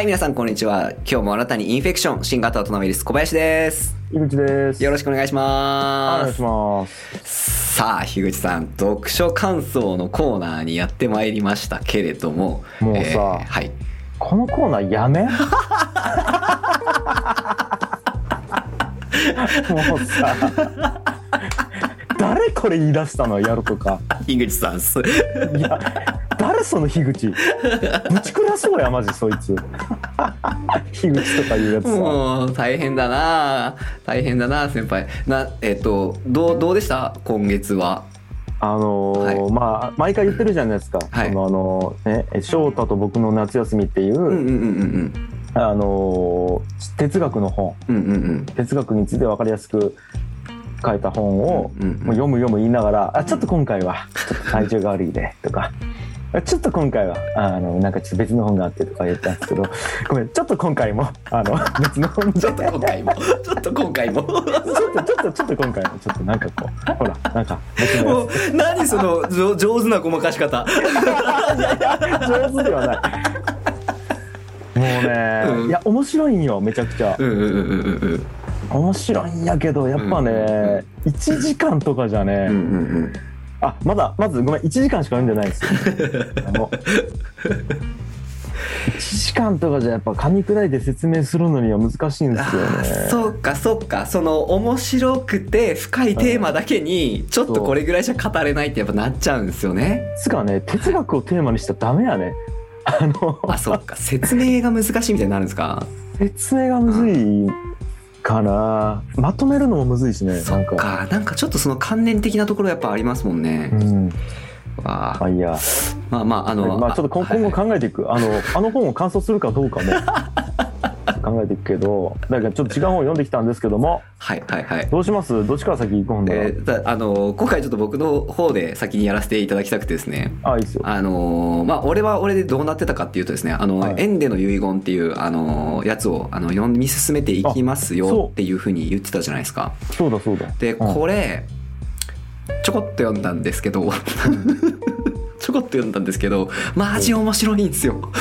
はい、皆さん、こんにちは。今日もあなたにインフェクション、新型オトナウイルス、小林です。井口です。よろしくお願いしおます。願いします。さあ、樋口さん、読書感想のコーナーにやってまいりましたけれども、もうさえーはい。このコーナーやめ？もうさ、誰これ言い出したの？やるとか。樋口さん、すいや、誰その樋口。ぶちくらそうや、マジそいつ。樋口とかいうやつさ。もう、大変だな大変だな先輩。な、えっ、と、どう、どうでした？今月は。あのーはいまあ、毎回言ってるじゃないですか。はいそのあのね、翔太と僕の夏休みっていう、うんうんうんうんあのー哲学の本。うん。うんうんうん。哲学について分かりやすく書いた本を、うんうんもう読む読む言いながら「あちょっと今回はちょっと体調が悪いで」とか「あちょっと今回はあのなんかちょっと別の本があって」とか言ったんですけど ごめんちょっと今回もあの 別の本で。ちょっと今回も、ちょっと今回も。ちょっとちょっとちょっと今回もちょっとなんかこうほらなんか別のもやう何その上上手なごまかし方。つ上手ではない。もうね、うん。いや面白いんよめちゃくちゃ。うんうんうんうんうん。面白いんやけどやっぱね、1時間とかじゃね、うんうんうんあまだまずごめん1時間しか読んでないんですよ。あの1時間とかじゃやっぱ噛み砕いて説明するのには難しいんですよね。そうかそうか。その面白くて深いテーマだけにちょっとこれぐらいじゃ語れないってやっぱなっちゃうんですよね。つかね哲学をテーマにしたらダメやね。あのあそうか。説明が難しいみたいになるんですか？説明がむずいかな。まとめるのもむずいしねそっなんか。かなんかちょっとその関連的なところやっぱありますもんね。う、ん。わあ。まあいいや。まあまああの、まあちょっと今後考えていく。あのあの本を感想するかどうかも 考えていくけどだからちょっと違う本を読んできたんですけども。はいはいはい。どうします？どっちから先行くんだえーだあの今回ちょっと僕の方で先にやらせていただきたくてですね。あいいっすよ。あのーまあ俺は俺でどうなってたかっていうとですね「あのはい。エンデの遺言」っていう、あのーやつをあの読み進めていきますよっていうふうに言ってたじゃないですか。そうだそうだ。でうん。これちょこっと読んだんですけど。ちょこっと読んだんですけどマジ面白いんですよ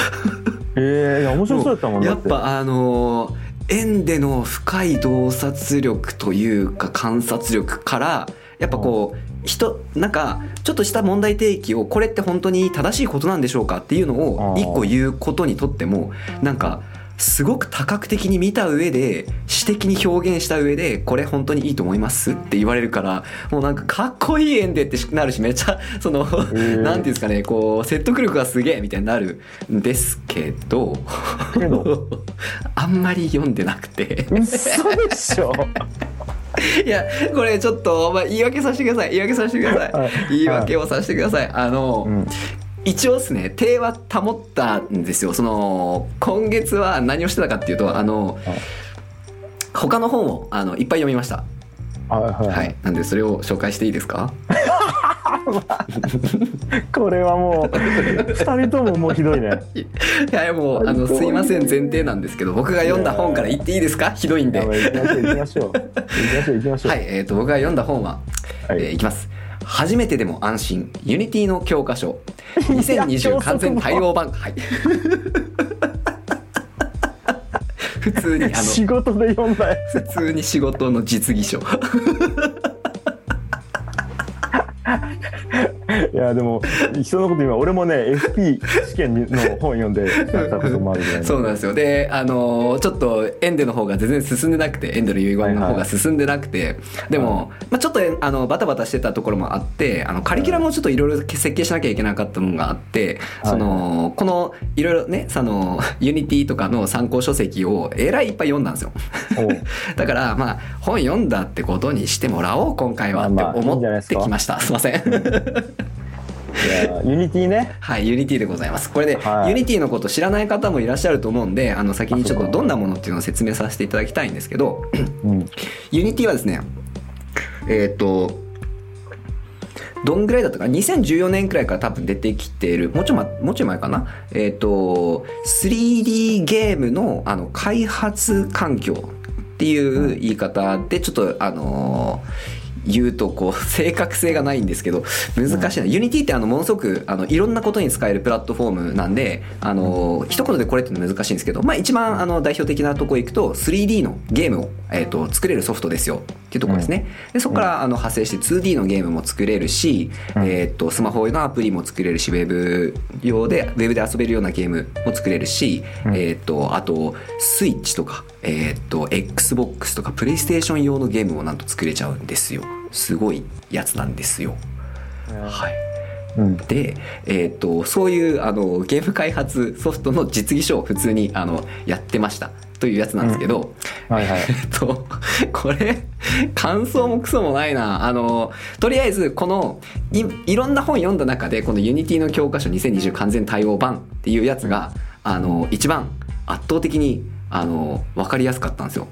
ええいや面白そうやったもんだって。やっぱあのーエンデの深い洞察力というか観察力からやっぱこう人なんかちょっとした問題提起をこれって本当に正しいことなんでしょうかっていうのを一個言うことにとってもなんかすごく多角的に見た上で詩的に表現した上でこれ本当にいいと思いますって言われるからもうなんかかっこいいエンデってなるしめっちゃ そのーなんていうんですかねこう説得力がすげえみたいになるんですけど あんまり読んでなくて。嘘でしょ。いやこれちょっと、まあ、言い訳させてください言い訳させてください、はい。言い訳をさせてください。あの、うん一応ですね手は保ったんですよ。その今月は何をしてたかっていうとあのはい他の本をあのいっぱい読みました。はいはい、ははい。いなんでそれを紹介していいですか？これはもう二人とももうひどいね。いやもうあのすいません前提なんですけど僕が読んだ本から言っていいですか？ひどいんで。行きましょう行きましょう行きましょう。はい、えー、と僕が読んだ本は、はい。えーいきます初めてでも安心。 Unity の教科書。いや2020完全対応版。はい。普通にあの仕事で読んだや普通に仕事の実技書やでも人のこと今俺もね FP 試験の本読んでやったこともあるぐらいそうなんですよ。であのーちょっとエンデの方が全然進んでなくてエンデの遺言の方が進んでなくて、でも、まあ、ちょっとあのバタバタしてたところもあってあのカリキュラムをちょっといろいろ設計しなきゃいけなかったのがあって、そのこのいろいろねその Unity とかの参考書籍をえらいいっぱい読んだんですよ。だからまあ本読んだってことにしてもらおう今回はって思ってきました。すいません Unity ね。はい、 Unity でございます。これで、はい。 Unity のこと知らない方もいらっしゃると思うんで、あの先にちょっとどんなものっていうのを説明させていただきたいんですけど、うん。 Unity はですね、えっ、と、どんぐらいだったかな？2014年くらいから多分出てきている。もうちょい,、ま、もうちょい前かな？えっ、と 3D ゲームのあの開発環境っていう言い方でちょっとあのー言うとこう正確性がないんですけど難しいな、 Unity ってあのものすごくあのいろんなことに使えるプラットフォームなんであの一言でこれって難しいんですけど、まあ、一番あの代表的なところ行くと 3D のゲームを、えー、と作れるソフトですよ。っていうところですね。でそこからあの派生して 2D のゲームも作れるし、えー、とスマホのアプリも作れるしウェブ用でウェブで遊べるようなゲームも作れるし、えー、とあとスイッチとか、えー、と XBOX とかプレイステーション用のゲームもなんと作れちゃうんですよすごいやつなんですよ。はい。うん。で、えー、とそういうあのゲーム開発ソフトの実技書を普通にあのやってましたというやつなんですけど、はいはい。えっとこれ感想もクソもないな。あのとりあえずこのいいろんな本読んだ中でこの Unity の教科書2020完全対応版っていうやつがあの一番圧倒的にあの分かりやすかったんですよ。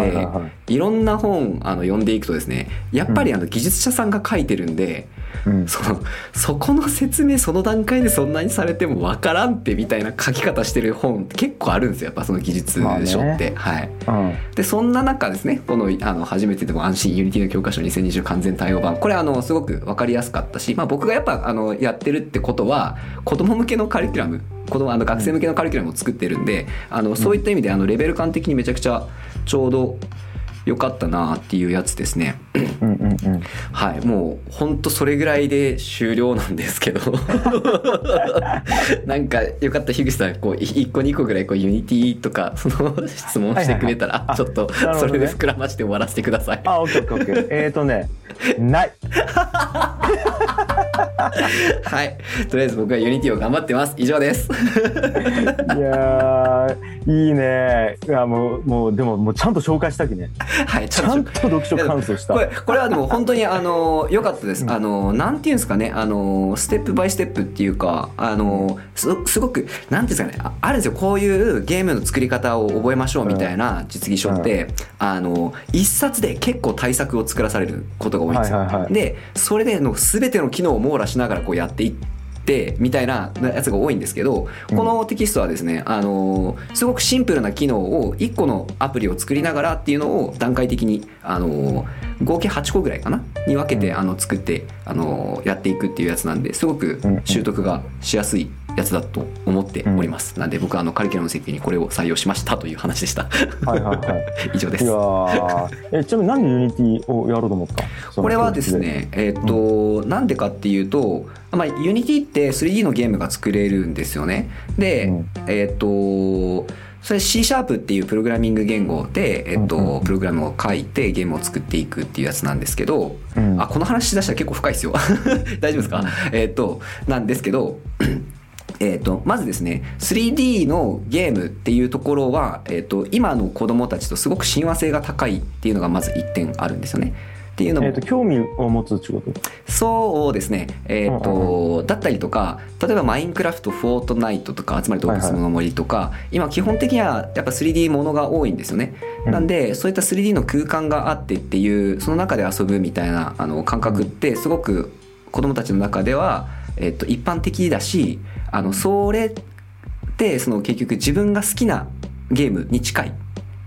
で、はいはいはい。いろんな本あの読んでいくとですねやっぱりあの技術者さんが書いてるんで、うん。そのそこの説明その段階でそんなにされてもわからんってみたいな書き方してる本って結構あるんですよやっぱその技術書って、はい。うん。でそんな中ですねこのあの初めてでも安心 Unity の教科書2020完全対応版これあのすごく分かりやすかったし、まあ、僕がやっぱあのやってるってことは子供向けのカリキュラム子供あの学生向けのカリキュラムを作ってるんであのそういった意味であのレベル感的にめちゃくちゃちょうど良かったなっていうやつですね。うんうんうん。はい、もう本当それぐらいで終了なんですけど。なんかよかった樋口さんこう1個2個ぐらいこう Unity とかその質問してくれたら、はいはいちょっとそれで膨らまして終わらせてください。あオッケーオッケー。えっとねない。はい、とりあえず僕は Unity を頑張ってます。以上です。いやーいいね。いやもうもうでももうちゃんと紹介したきね。はい、ちゃんと読書感想した。これこれはでも本当にあの良かったです。あのなんていうんですかね。あのステップバイステップっていうかあのすすごくなんていうんですかね。ああるんですよ。こういうゲームの作り方を覚えましょうみたいな実技書って、あの一冊で結構対策を作らされることが多いんですよ。でそれでの全ての機能を網羅しながらこうやっていってみたいなやつが多いんですけどこのテキストはですね、あのすごくシンプルな機能を1個のアプリを作りながらっていうのを段階的に、あの合計8個ぐらいかな？に分けて、あの作って、あのやっていくっていうやつなんですごく習得がしやすいやつだと思っております、なんで僕はあのカリキュラムの設計にこれを採用しましたという話でした。はいはいはい。以上です。いやー。えちなみになんで Unity をやろうと思った？これはですね、えっ、と、なんでかっていうと、まあ、 Unity って 3D のゲームが作れるんですよね。で、うん。えっ、と、それ C シャープっていうプログラミング言語で、えっ、と、うんうん。プログラムを書いてゲームを作っていくっていうやつなんですけど、うん。あ、この話しだしたら結構深いですよ。大丈夫ですか、えっ、と、なんですけど、えー、とまずですね 3D のゲームっていうところは、えー、と今の子供たちとすごく親和性が高いっていうのがまず1点あるんですよね。っていうのも、えっと興味を持つってこと？そうですね、えーとだったりとか例えばマインクラフトフォートナイトとかつまり動物の森とか、今基本的にはやっぱ 3D ものが多いんですよね。うん。なんでそういった 3D の空間があってっていうその中で遊ぶみたいなあの感覚ってすごく子供たちの中では、えっと一般的だしあのそれってその結局自分が好きなゲームに近い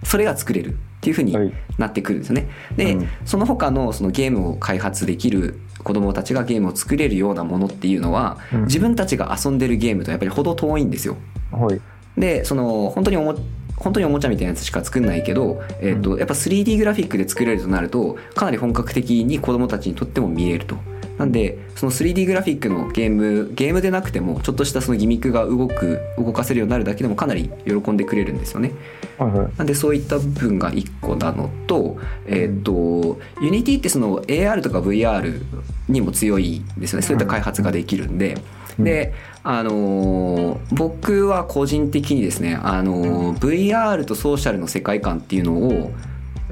それが作れるっていうふうにはいなってくるんですよね。で、うんその他のそのゲームを開発できる子供たちがゲームを作れるようなものっていうのは、うん自分たちが遊んでるゲームとやっぱり程遠いんですよ。はいでその本当におも本当におもちゃみたいなやつしか作んないけど、えーとやっぱ 3D グラフィックで作れるとなるとかなり本格的に子供たちにとっても見えると。なんでその 3D グラフィックのゲームゲームでなくてもちょっとしたそのギミックが動く動かせるようになるだけでもかなり喜んでくれるんですよね。はいはいなんでそういった部分が1個なのと、えっ、と、Unity ってその AR とか VR にも強いですよね。そういった開発ができるんで。うんで、あのー僕は個人的にですね、あのー VR とソーシャルの世界観っていうのを、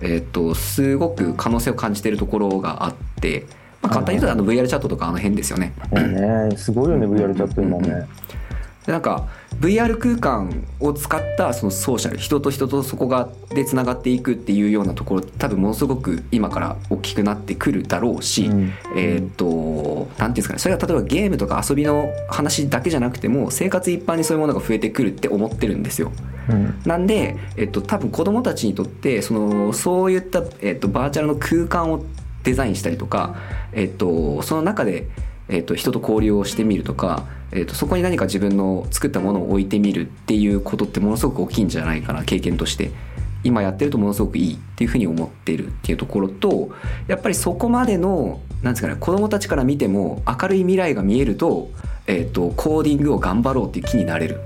えっ、と、すごく可能性を感じているところがあって、まあ、簡単に言うとあの VR チャットとかあの辺ですよね。ね。すごいよね VR チャット今ね。でなんか VR 空間を使ったそのソーシャル人と人とそこがでつながっていくっていうようなところ多分ものすごく今から大きくなってくるだろうし、うん。えーっと何ていうんですかねそれが例えばゲームとか遊びの話だけじゃなくても生活一般にそういうものが増えてくるって思ってるんですよ。うん。なんで、えっと、多分子供たちにとってそのそういった、えっと、バーチャルの空間をデザインしたりとか、えっと、その中で、えっと、人と交流をしてみるとか、えっと、そこに何か自分の作ったものを置いてみるっていうことってものすごく大きいんじゃないかな経験として今やってるとものすごくいいっていうふうに思ってるっていうところとやっぱりそこまでのなんですかね子供たちから見ても明るい未来が見えると,、えっとコーディングを頑張ろうっていう気になれる。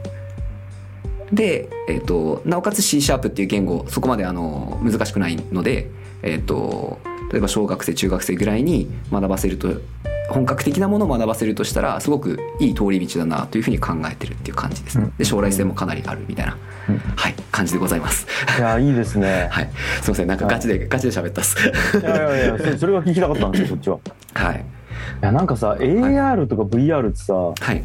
で、えっとなおかつ C シャープっていう言語そこまであの難しくないので、えっと例えば小学生中学生ぐらいに学ばせると本格的なものを学ばせるとしたらすごくいい通り道だなというふうに考えてるっていう感じですね。で将来性もかなりあるみたいな、うん。はい感じでございます。いやいいですね。はい、すみませんなんかガチで、ガチで喋ったっす。いやいやいやそそれが聞きたかったんですよそっちは。はい。いやなんかさ AR とか VR ってさはい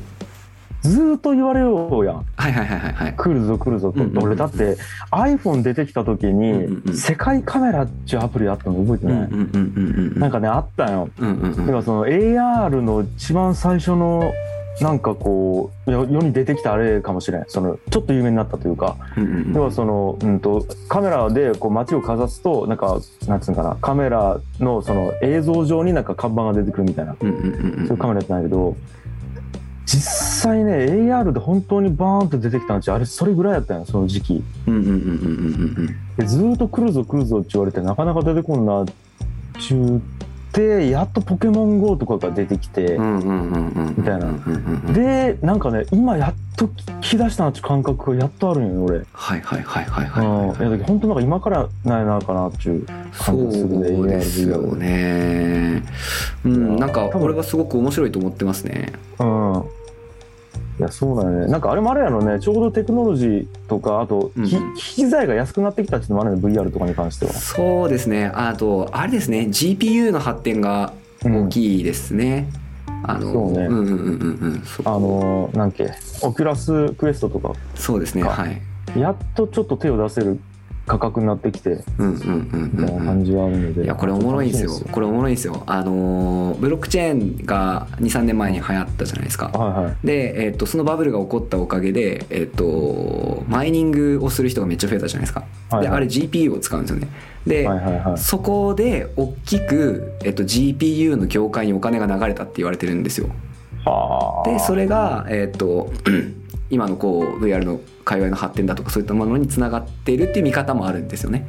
ずーっと言われようやん。はいはいはいはいはい。来るぞ来るぞと、うんうんうん俺だって iPhone 出てきた時に、うんうんうん。世界カメラっていうアプリあったの覚えてない、うんうんうんうんうん。なんかねあったよ。うんうんうん。だからその AR の一番最初のなんかこう世世に出てきたあれかもしれん。そのちょっと有名になったというか。うんうんうん。要はその、うん、とカメラでこう街をかざすとなんかなんつうのかな。カメラのその映像上になんか看板が出てくるみたいな。うんうんうんうん。そういうカメラやってないけど実際ね AR で本当にバーンと出てきたのってあれそれぐらいやったんやその時期。うんうんうんうんうんうんでずーっと来るぞ来るぞって言われてなかなか出てこんなっちゅうてやっとポケモン GO とかが出てきて、うんうんうんうんうんみたいな。でなんかね今やっと聞き出したなって感覚がやっとあるんよ俺、はいはいはいはいうん、はいい。やだけど本当なんか今からないなかなっていうそうですよね。うんなんか多分。俺はすごく面白いと思ってますね。うんいやそうだよね。なんかあれもあれやろね。ちょうどテクノロジーとかあと、うんひ機材が安くなってきたっていうのもあるね VR とかに関しては。そうですね。あとあれですね。GPU の発展が大きいですね、あのそうね。んうんうんうんうん。あのーなんけ。オキュラスクエストとか。そうですね。か。はい。やっとちょっと手を出せる価格になってきてうんうんうんみたいな感じはあるので、いやこれおもろいんですよ。これおもろいんですよ。あのーブロックチェーンが23年前に流行ったじゃないですか。はいはい。で、えっとそのバブルが起こったおかげで、えっとマイニングをする人がめっちゃ増えたじゃないですか、はいはい。であれ GPU を使うんですよね。で、はいはいはい。そこで大きく、えっと GPU の業界にお金が流れたって言われてるんですよ。はあ。でそれが、えっと今のこう VR の界隈の発展だとかそういったものにつながっているっていう見方もあるんですよね。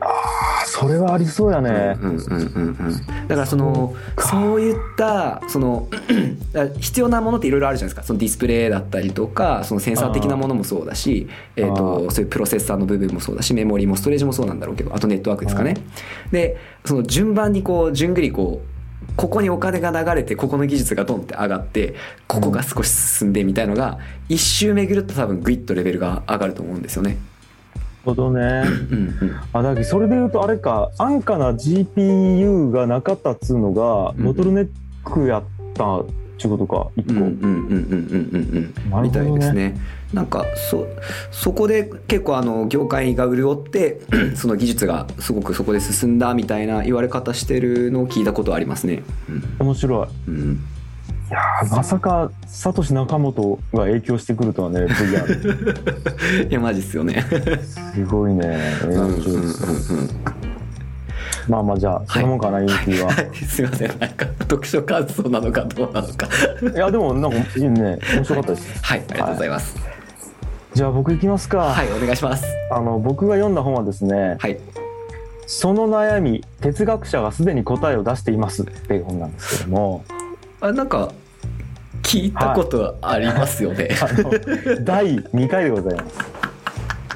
あそれはありそうやね、うんうんうんうん、だからそのそういったその 必要なものっていろいろあるじゃないですか。そのディスプレイだったりとかそのセンサー的なものもそうだし、えー、あとそういうプロセッサーの部分もそうだしメモリもストレージもそうなんだろうけどあとネットワークですかね。でその順番にこう順繰りこうここにお金が流れてここの技術がドンって上がってここが少し進んでみたいのが一周巡ると多分グイッとレベルが上がると思うんですよね。なるほどね。うんうんあだそれで言うとあれか安価な GPU がなかったっつうのがうんボトルネックやったっちゅうことか一個、うんうんうんうんうんうんうん。みたいですね。なんかそそこで結構あの業界が潤って その技術がすごくそこで進んだみたいな言われ方してるのを聞いたことありますね。面白い。うん。うんいやーまさかサトシ仲本が影響してくるとはね VR いやマジっすよね。すごいね。うんうんうんの上手まあまあじゃあそのもんかな、ユニティは、はい。すいません。なんか読書感想なのかどうなのか。い、やでもなんかいいね面白かったです。はい。ありがとうございます。じゃあ僕行きますか、はい。お願いします。あの僕が読んだ本はですねはい「その悩み哲学者がすでに答えを出しています」っていう本なんですけども。あなんか聞いたことありますよね。あの第2回でございます。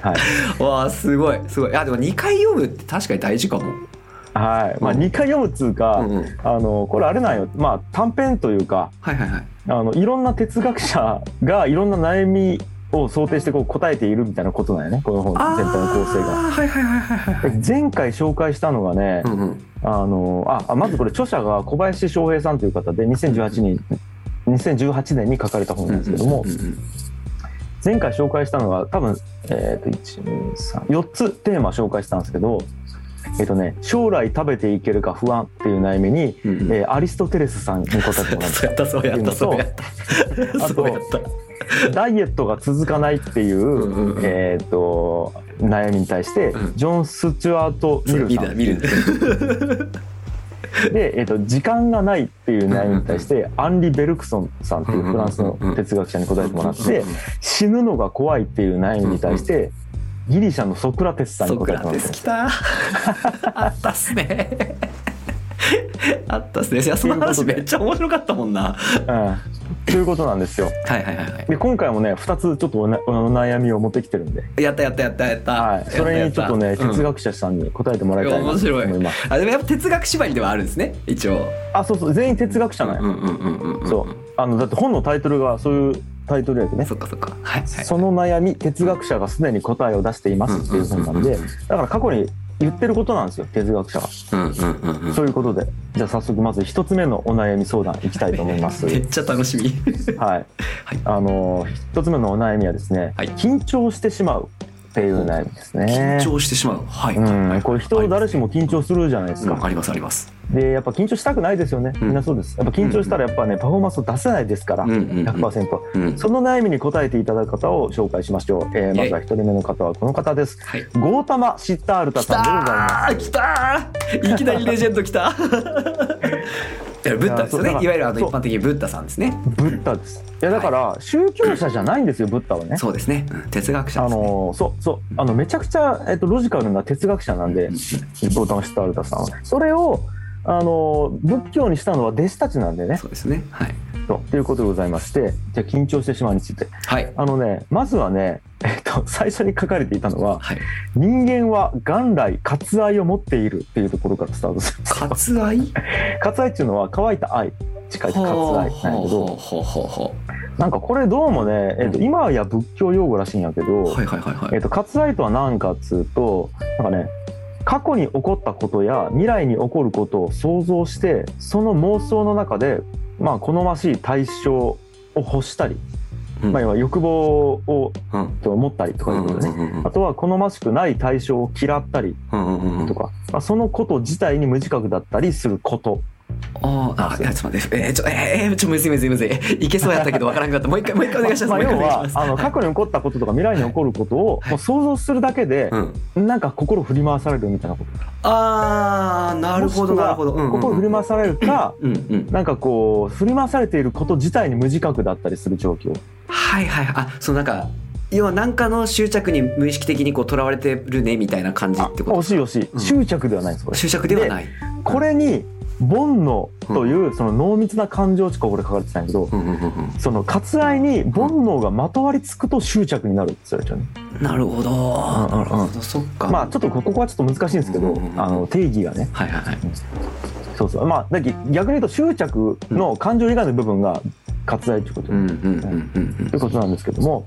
はい。わあすごいすごい。あでも2回読むって確かに大事かも。はい。まあ、うん。2回読むっつうか、うんうん。あのこれあれなんよ、まあ、短編というかはいはいはい。あのいろんな哲学者がいろんな悩みを想定してこう答えているみたいなことなんよね。この本全体の構成が。はいはいはいはい前回紹介したのがね、うんうん。あのああまずこれ著者が小林翔平さんという方で2018年2018年に書かれた本なんですけども、うんうんうん前回紹介したのが多分、えー、と124つテーマ紹介したんですけど、えっとね、将来食べていけるか不安っていう悩みに、うんうん。えーアリストテレスさんに答えてもらった。そうやったそうやった。あとそうやった。たダイエットが続かないっていう、うんうんうん。えっと悩みに対して、うん。ジョン・スチュアート・ミルさん。で、えっと時間がないっていう悩みに対してアンリ・ベルクソンさんっていうフランスの哲学者に答えてもらって死ぬのが怖いっていう悩みに対してギリシャのソクラテスさんにソク答えて。もらってラテス来た。あったっすね。あったっすね。いやその話めっちゃ面白かったもんな。うん。ということなんですよ。はいはいはいはい。で今回もね2つちょっとおなお悩みを持ってきてるんで、やったやったやったやった、はい、それにちょっとね哲学者さんに答えてもらいたいなと面白い思います。あでもやっぱ哲学縛りではあるんですね。一応。あそうそう。全員哲学者なんや、うんうん。そう。あのだって本のタイトルがそういうタイトルやけどね。そっかそっか。はいはい。その悩み哲学者がすでに答えを出していますっていう本なんでだから過去に言ってることなんですよ哲学者が、うんうんうんうん。そういうことで。じゃあ早速まず一つ目のお悩み相談いきたいと思います。めっちゃ楽しみ。はい、あの一つ目のお悩みはですね、はい。緊張してしまうっていう悩みですね。緊張してしまう。はい、うん、これ人誰しも緊張するじゃないですか。うんあります。あります。で、やっぱ緊張したくないですよね。うん。みんなそうです。やっぱ緊張したらやっぱね、パフォーマンスを出せないですから、うんうんうん。100%。うん。その悩みに答えていただく方を紹介しましょう。えーまずは一人目の方はこの方です。はい。ゴータマ・シッタールタ来さんでございます。来たー。いきなりレジェンド来た いやブッダですよ。ね。いわゆるあの一般的にブッダさんですね。ブッダです。いや、だから、宗教者じゃないんですよ、ブッダはね。そうですね、うん。哲学者ね。のそうそう。あのめちゃくちゃ、えっと、ロジカルな哲学者なんで、ゴータマ・シッタールタさんは。それをあの仏教にしたのは弟子たちなんでね。そうですね。はい。そう。ということでございまして、じゃあ緊張してしまうについて。はい。あのね、まずはね、えっと、最初に書かれていたのは、はい。人間は元来割愛を持っているっていうところからスタートする。割愛？割愛っていうのは乾いた愛、近い割愛なんやけど、なんかこれどうもね、えっと、うん。今や仏教用語らしいんやけど、割愛とは何かっつうと、なんかね、過去に起こったことや未来に起こることを想像して、その妄想の中で、まあ、好ましい対象を欲したり、うんまあ、要は欲望をうんと思ったりとかいうことね。うん。うん。うん。うん。あとは好ましくない対象を嫌ったりとか、まあ、そのこと自体に無自覚だったりすること。あーあいやちょっと待ってえー、ちょえー、ちょむずいむずいむずい。いけそうやったけどわからんかった。もう一回もう一回お願いします、まあ、要はあの過去に起こったこととか未来に起こることをはい。もう想像するだけでうん。なんか心振り回されるみたいなこと。あーなるほどなるほど、心振り回されるか、なんかこう振り回されていること自体に無自覚だったりする状況。はいはいはい。あそのなんか要は何かの執着に無意識的にこうとらわれてるねみたいな感じあってこと。惜しい惜しい、うん。執着ではないんですこれ。執着ではない。これに煩悩というその濃密な感情値がこれ書かれてたんやけど、うん。うん。うん。その割愛に煩悩がまとわりつくと執着になるって言われちゃうね。うんなるほど、んうんなるほど。そっか。まあちょっとここはちょっと難しいんですけど、うん。うん。うん。あの定義がね。はいはいはい。そうそう。まあだけ逆に言うと執着の感情以外の部分が割愛ということ、うん。うん。うん。うん。ということなんですけども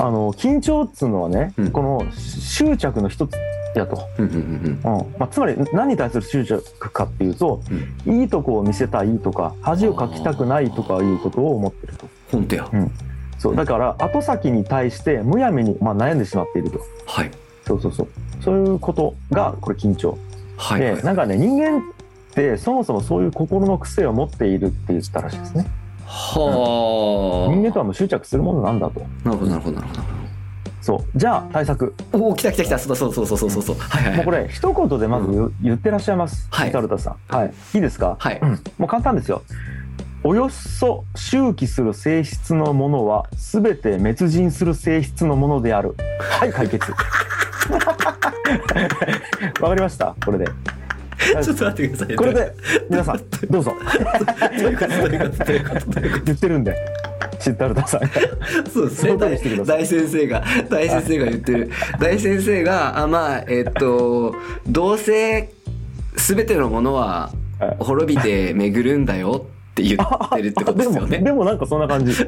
あの緊張っつうのはね、うん。この執着の一つやと、うんまあ、つまり何に対する執着かっていうとうん。いいとこを見せたいとか恥をかきたくないとかいうことを思ってると。本当や。そうだから後先に対してむやみに、まあ、悩んでしまっていると。はい。そうそうそう。そういうことがこれ緊張。はい。でなんかね人間ってそもそもそういう心の癖を持っているって言ったらしいですねはあ。人間とはもう執着するものなんだと。なるほどなるほどなるほど。そう。じゃあ対策。おお来た来た来た。そうだそうそうそうそうそう。そうはいはいはい。もうこれ一言でまず言,、言ってらっしゃいます。はい。タルタさん。はい。いいですか？はい。うん。もう簡単ですよ。およそ周期する性質のものは全て滅人する性質のものである。はい解決。わかりました？これでちょっと待ってくださいこれで皆さん どうぞ。どういうこと？どういうこと？どういうこと？どういうこと？言ってるんでシッタルタさんがそうですね。大先生が大先生が言ってる。大先生があまあえっとどうせ全てのものははい。滅びて巡るんだよって言ってるってことですよでもね。でもなんかそんな感じ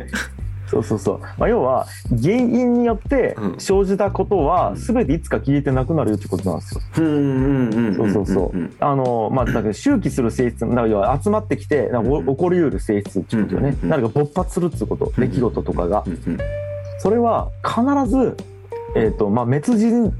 そうそうそう、まあ、要は原因によってうん。生じたことは全ていつか消えてなくなるってことなんですよ。うんうんうんんそうそうそう。んあのまあだから周期する性質なんか要は集まってきてなんか起こりうる性質っていうことよね。うん。何か勃発するっていうことうん出来事とかが。それは必ずえっとまあ滅人っ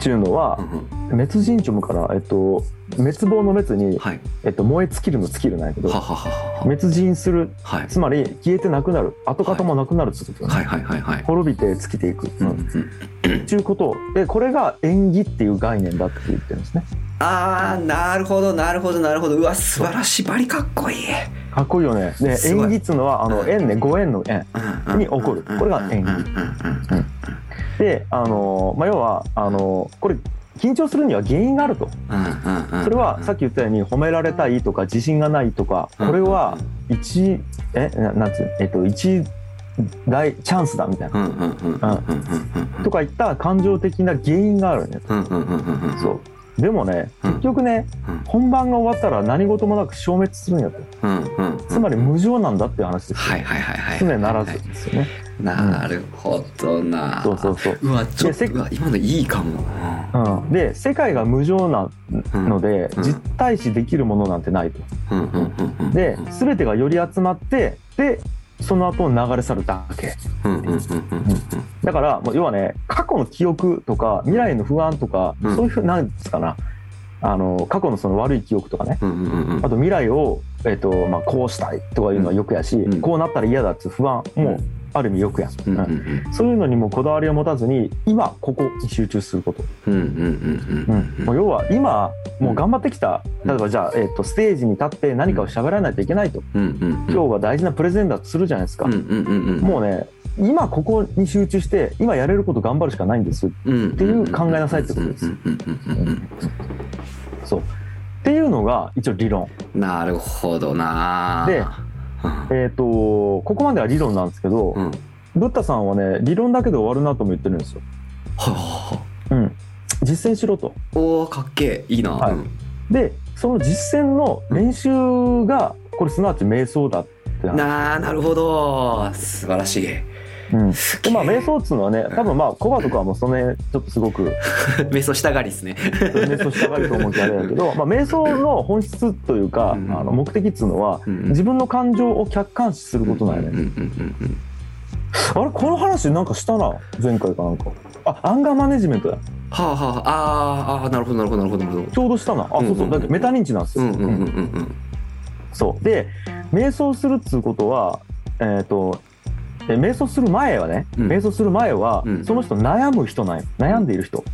ていうのはうん滅人って読むからえっと滅亡の滅にはい。えっと燃え尽きるの尽きるなんやけど滅人するはい。つまり消えてなくなる跡形もなくなるってことよね。はい。はいはいはい。滅びて尽きていく、うんうん、っていうこと。でこれが縁起っていう概念だって言ってるんですね。あーなるほどなるほどなるほど。うわ素晴らしい。バリかっこいい。かっこいいよね。で縁起っつうのはあのうん。縁ねご縁の縁うんに起こる。これが縁起。であの、まあ、要はあのこれ緊張するには原因があると。うんうんうん。それはさっき言ったように褒められたいとか自信がないとかこれは一えななんつうえっと一大チャンスだみたいな。とかいった感情的な原因があるねうんうんうんうんうん。そうでもねうん。結局ねうん。本番が終わったら何事もなく消滅するんやとうんうんつまり無常なんだっていう話ですよ。はいはいはいはい。常ならずですよね。なるほどな。そうそうそう。うわちょっと今のいいかも。うん。で世界が無常なのでうん。実対視できるものなんてないと。うんうんうんうん。で全てがより集まってでその後流れ去るだけ。だからもう要はね過去の記憶とか未来の不安とか、うん。そういうふうなんですかな。あの過去のその悪い記憶とかね。あと未来を、えっとまあ、こうしたいとかいうのはよくやし、うん。こうなったら嫌だっていう不安もある意味よくや、うんうんううん。んそういうのにもこだわりを持たずに今ここに集中すること、うんう要は今もう頑張ってきた。うん例えばじゃあ、えっとステージに立って何かを喋らないといけないと。うんうんうん。今日は大事なプレゼンだとするじゃないですか、うんうんうんうんもうね今ここに集中して今やれること頑張るしかないんです。うんっていう考えなさいってことです。そうっていうのが一応理論。なるほどな。でうん。えっ、とここまでは理論なんですけど、うん。ブッダさんはね理論だけで終わるなとも言ってるんですよ。はうん、実践しろと。あおーかっけえいいな。はい。うん。でその実践の練習がこれすなわち瞑想だって話。なあなるほど。素晴らしいうん、でまあ瞑想っつうのはね多分まあコバとかはもうその辺ちょっとすごく。瞑想したがりですね。瞑想したがると思うけどあれだけど、まあ、瞑想の本質というか、うんあの目的っつうのはうん自分の感情を客観視することなんやね。うんうんうんうんあれこの話なんかしたな前回かなんか。あアンガーマネジメントや。はあはああーあーなるほどなるほどなるほどなるほど。ちょうどしたな。あそうそうだってメタ認知なんですよ。うんうんうんうんうん。うんそう。で瞑想するっつうことはえっ、とえ瞑想する前はね、うん。瞑想する前は、うん。その人悩む人なんよ。悩んでいる人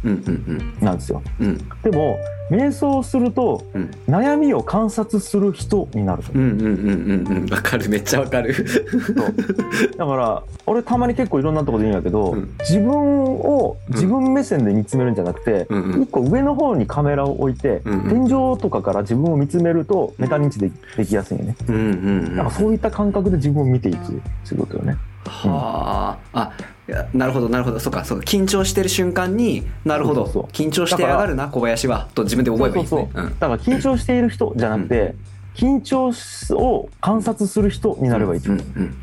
なんですよ。うん。うんでも瞑想すると、うん。悩みを観察する人になると。うんうんかる。めっちゃわかる。だから俺たまに結構いろんなところで言うんやけど、うん。自分を自分目線で見つめるんじゃなくて、うんうん。一個上の方にカメラを置いて、うんうん。天井とかから自分を見つめるとメタ認知でできやすいよね、うんうんうん。そういった感覚で自分を見ていくっていうことよねはあ、あなるほどなるほど。そうかそうか。緊張してる瞬間になるほど。緊張してやがるな小林は。と自分で思えばいいですね。だから緊張している人じゃなくて、緊張を観察する人になればいいと、うんうん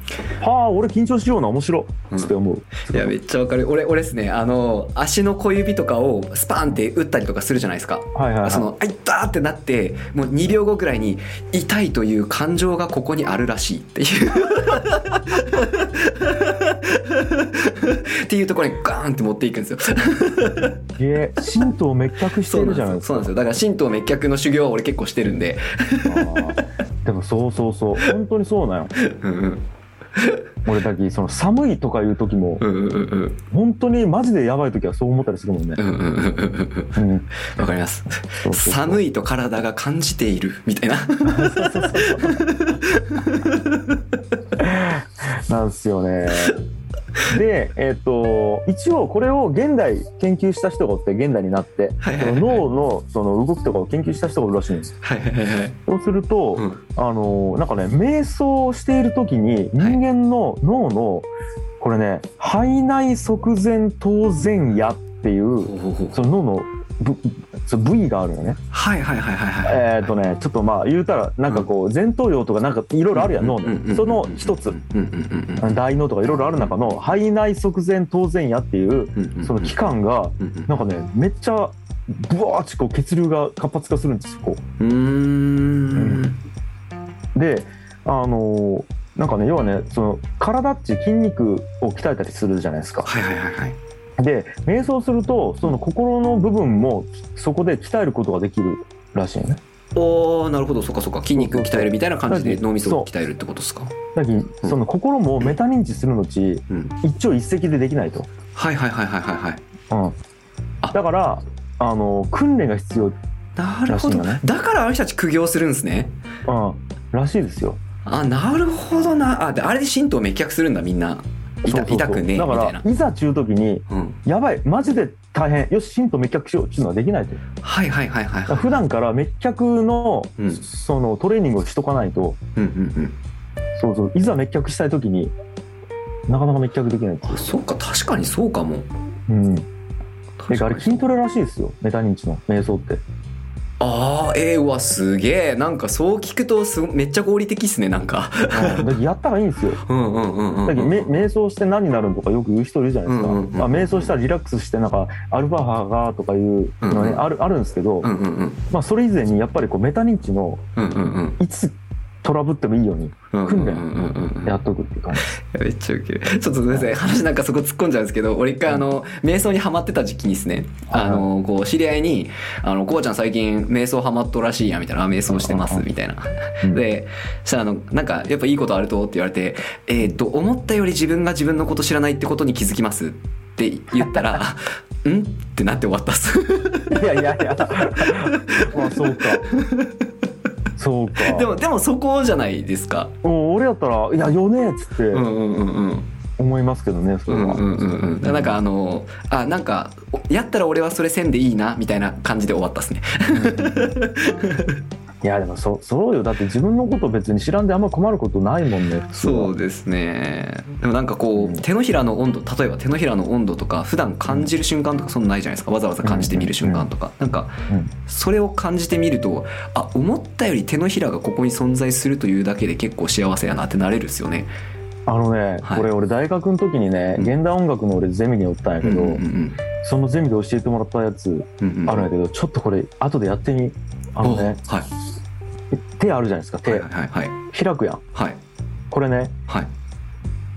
はあ俺緊張しような面白っつって思う、いやめっちゃわかる。俺俺ですね。あの足の小指とかをスパンって打ったりとかするじゃないですか。はいはいはい。その「あ痛っ!」ってなってもう2秒後ぐらいに「痛いという感情がここにあるらしい」っていう。っていうところにガーンって持っていくんですよ。え。神道滅却してるじゃなんですよ。そうなんですよ。だから神道滅却の修行は俺結構してるんででもそうそうそう。本当にそうなんよ。俺だけその寒いとかいう時もうんうんうんうん。本当にマジでやばい時はそう思ったりするもんね。う、んうんうんうん。うん。うん、わかります。寒いと体が感じているみたいな。なんですよね でえっ、と一応これを現代研究した人がおって現代になって、はいはいはいその脳のその動きとかを研究した人がおるらしいんです。はいはいはいはい。そうすると、うん。あのなんかね瞑想している時に人間の脳の、これね肺内側前当然野っていうその脳の部その部位があるよね。はいはいはいはいはい。えっ、とねちょっとまあ言うたらなんかこう前頭葉とかなんかいろいろあるやん脳のその一つ。うんうんうん大脳とかいろいろある中の肺内側前当然野っていうその器官がなんかねめっちゃブワーッてこう血流が活発化するんですよこう。うーん。であのーなんかね要はねその体っち筋肉を鍛えたりするじゃないですか。はいはいはいはいで瞑想するとその心の部分もそこで鍛えることができるらしいよね。おーなるほど。そっかそっか。筋肉鍛えるみたいな感じで脳みそを鍛えるってことですか？だけどその心もメタ認知するのちうん。一朝一夕でできないと。はいはいはいはいはいはい。うん。あ、だからあの訓練が必要なるほど、らしいのねだからあの人たち苦行するんですね。うん。らしいですよ。あなるほどな。あであれで神道滅却するんだみんな痛くねだからいざ中時にうん。やばいマジで大変。よし神道滅却しようっていうのはできないと。はいはいはいはいはい普段から滅却の、うん。そのトレーニングをしとかないと。うんうんそうそう。いざ滅却したい時になかなか滅却できないっていう。うんそっか確かにそうかも。うん。確かにであれ筋トレらしいですよ。メタ認知の瞑想ってあーえー、うわすげえ。なんかそう聞くとすごめっちゃ合理的っすねなんか。うんやったらいいんですよ。うんうんうんうんだけどめ瞑想して何になるのとかよく言う人いるじゃないですか、うんうんうんまあ、瞑想したらリラックスしてなんかアルファ波がとかいうのね、うんうんあるあるんですけど、うんうんうん。まあ、それ以前にやっぱりこうメタ認知のうんうんうん。いつトラブってもいいようにうん訓練やっとくっていう感じ。めっちゃウケる。ちょっとすみません話なんかそこ突っ込んじゃうんですけど俺一回あの瞑想にハマってた時期にですねあのこう知り合いに「あのこうちゃん最近瞑想ハマっとるらしいや」みたいなあ「瞑想してます」みたいな。うん。でそしたらあのなんかやっぱいいことあるとって言われて「えっと思ったより自分が自分のこと知らないってことに気づきます」って言ったら「ん?」ってなって終わったっす。いやいやいや。ま あそうかそうか。でもでもそこじゃないですか。俺やったら「いやよね」っつってうんうんうんうん。思いますけどねそれは、うんうんうんなんかあのあなんかおやったら俺はそれせんでいいなみたいな感じで終わったっすねいやでもそそうよ。だって自分のこと別に知らんであんま困ることないもんねそうですね。でもなんかこう手のひらの温度例えば手のひらの温度とか普段感じる瞬間とかそんなないじゃないですか。わざわざ感じてみる瞬間とか。なんかうん。それを感じてみるとあ思ったより手のひらがここに存在するというだけで結構幸せやなってなれるっすよね。あのね、はい。これ俺大学の時にね、うん。現代音楽の俺ゼミにおったんやけど、うんうんそのゼミで教えてもらったやつうんうんうんあるん。やけど、ちょっとこれ後でやってみあのねおはい手あるじゃないですか手、はいはいはい。開くやん。はい。これね。はい。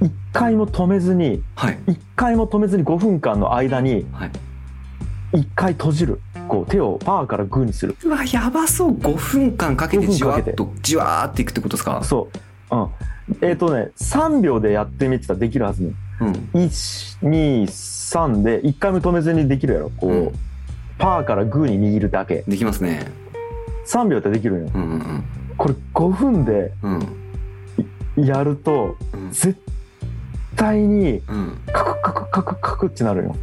一回も止めずにはい。一回も止めずに5分間の間にはい。一回閉じる。こう手をパーからグーにする。うわやばそう。5分間かけて5分じわってとじわーっていくってことですか？そう。うん。えっ、とね3秒でやってみてたらできるはずね。うん。123で1回も止めずにできるやろ。こう、うん。パーからグーに握るだけ。できますね3秒ってできるんよ。うんうんこれ5分でやるとうん。絶対にうん。カクカクカクカクってなるよ。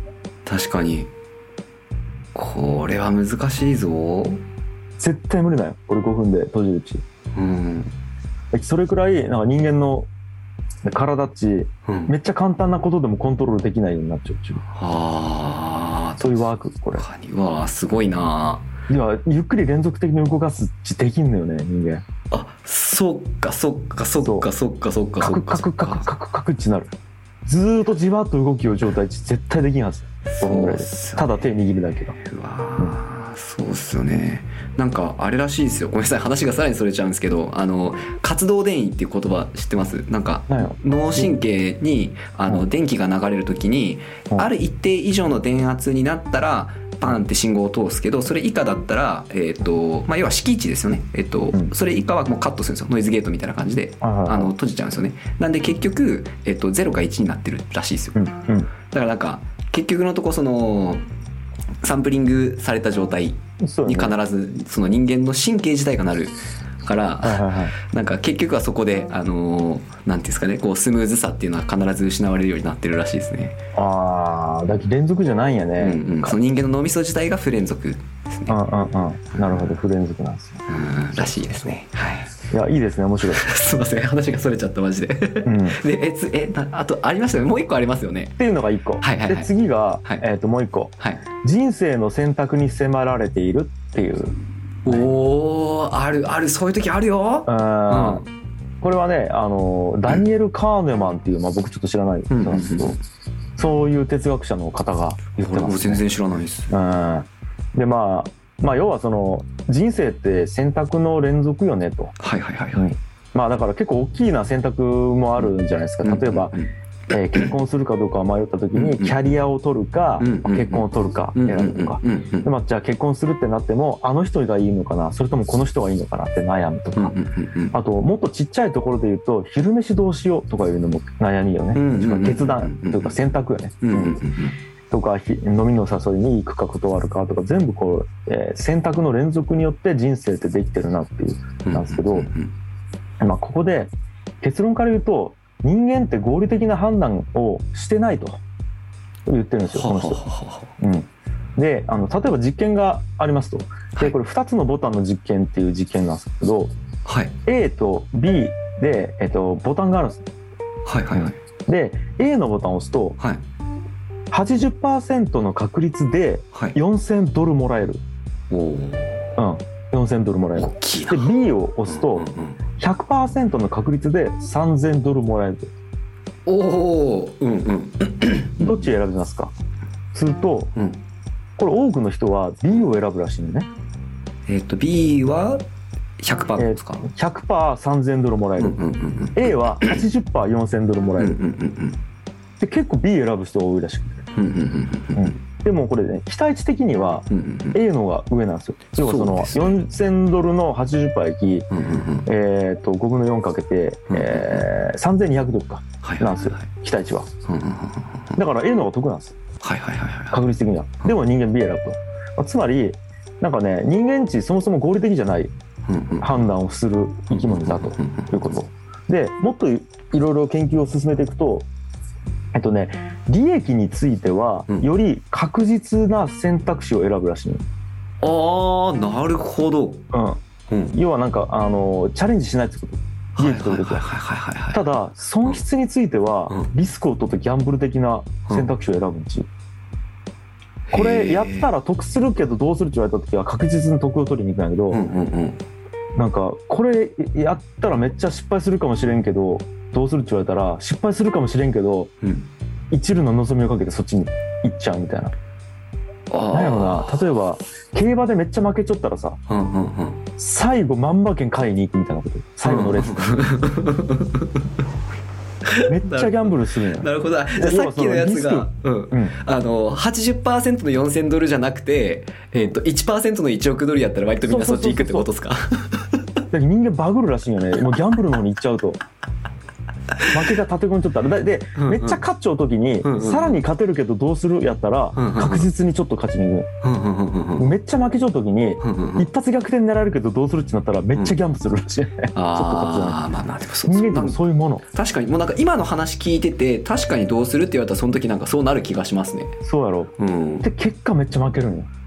確かに。これは難しいぞ。絶対無理だよ。これ5分で閉じるうち。うん。それくらいなんか人間の体っちうん。めっちゃ簡単なことでもコントロールできないようになっちゃうっちゅう。ああそういうワークこれ。わすごいないやゆっくり連続的に動かすできんのよね人間。あそっかそっかそっかそっかそっかカクそっかカクカクカクカクってなる。ずーっとじわっと動きを状態値絶対できんはず。5分ぐらいでそうっすよねただ手握るだけがうわーそうっすよね。なんかあれらしいですよ。ごめんなさい話がさらにそれちゃうんですけどあの活動電位っていう言葉知ってます？なんか脳神経にあうん。の電気が流れる時にうん。ある一定以上の電圧になったらパンって信号を通すけどそれ以下だったら、えーとまあ、要は敷地ですよね、えっとうん。それ以下はもうカットするんですよ。ノイズゲートみたいな感じではいはいはい。あの閉じちゃうんですよね。なんで結局、えっと0か1になってるらしいですよ。うんうん。だからなんか結局のとこそのサンプリングされた状態に必ずその人間の神経自体がなるから、はいはいはいなんか結局はそこであのーなんていうんですかねこうスムーズさっていうのは必ず失われるようになってるらしいですね。ああだけど連続じゃないんやね、うんうん、その人間の脳みそ自体が不連続ですね。うんうんうんなるほど不連続なんですようんらしいですね。はい。いやいいですね面白い、すいません話がそれちゃったマジで。うん、っでえつえなあとありましたよねもう一個ありますよね。ていうのが一個、はいはいはいで次が、はいえー、ともう一個はい。人生の選択に迫られているっていうおーあるあるそういう時あるよ。うんうんこれはねあのダニエル・カーネマンっていう、まあ、僕ちょっと知らない人なんですけど、うんうんそういう哲学者の方が言って俺ます、ね。も全然知らないです。うん、でまあまあ要はその人生って選択の連続よねと。はいはいはいはい。まあだから結構大きな選択もあるんじゃないですか。例えば、うんうんえー結婚するかどうか迷った時にキャリアを取るか、うんうんうん。結婚を取るかうん選ぶとか。でまあ、じゃあ結婚するってなってもあの人がいいのかなそれともこの人がいいのかなって悩むとか、あともっとちっちゃいところで言うと昼飯どうしようとかいうのも悩みよね、決断というか選択よね、とかひ飲みの誘いに行くか断るかとか全部こう、えー選択の連続によって人生ってできてるなっていうなんですけど。まあ、ここで結論から言うと人間って合理的な判断をしてないと。言ってるんですよこの人。ははははうん、であの例えば実験がありますと。はい。でこれ2つのボタンの実験っていう実験なんですけどはい。A と B で、えっと、ボタンがあるんです。はいはいはい。で A のボタンを押すとはい。80%の確率ではい。4000ドルもらえる、おおうん、4000ドルもらえる。で B を押すとうんうん100%の確率で3000ドルもらえるおおうんうん。どっち選びますか？するとうん。これ多くの人は B を選ぶらしいのね。えっと B は100%ですか、100%3000 ドルもらえる、うんうんうんうん。A は 80%4000 ドルもらえる、うんうんうんで結構 B 選ぶ人が多いらしくて。うんうんうん。うんでもこれね期待値的には A の方が上なんですよ。要はそのそう4000ドルの80%駅うんうんうんえー、と5分の4かけて、えー、3200ドルかはいなんですよはい期待値は。だから A の方が得なんですはいはいはいはい確率的には。でも人間 B 選ぶと、まあつまりなんかね人間値そもそも合理的じゃない判断をする生き物だということ。でもっといいろいろ研究を進めていくとえっとね利益についてはうん。より確実な選択肢を選ぶらしいの、ああなるほど。うん、うん。要はなんかあのチャレンジしないってこと。利益取るときは。はいはいはいはい。はいただ損失についてはうん。リスクを取ってギャンブル的な選択肢を選ぶんち、これやったら得するけどどうするって言われた時は確実に得を取りに行くんやけど、うんうんうん。なんかこれやったらめっちゃ失敗するかもしれんけどどうするって言われたら失敗するかもしれんけどうん。一縷の望みをかけてそっちに行っちゃうみたいな。あなんやろな。あ例えば競馬でめっちゃ負けちゃったらさうんうんうん。最後万馬券買いに行くみたいなこと。最後のレースめっちゃギャンブルするんや。なるほど。じゃあさっきのやつが、うん、うん。あの80%の4000ドルじゃなくて、えっと1%の1億ドルやったら割とみんなそっち行くってことですか？人間バグるらしいよね。もうギャンブルの方に行っちゃうと 負けが立て込んじゃったらだでうんうん。めっちゃ勝っちゃう時に、うんうんさらに勝てるけどどうする？やったら、うんうん確実にちょっと勝ちに行うんうんうんうんうん。くめっちゃ負けちゃう時に、うんうんうん。一発逆転狙えるけどどうするってなったらめっちゃギャンブルするらしい。よね、ちょっと勝つじゃないああまあまあでもそう人間ってもうそういうもの。確かに。もうなんか今の話聞いてて確かにどうするって言われたらその時なんかそうなる気がしますね。そうやろ。うん。で結果めっちゃ負けるんよ。あ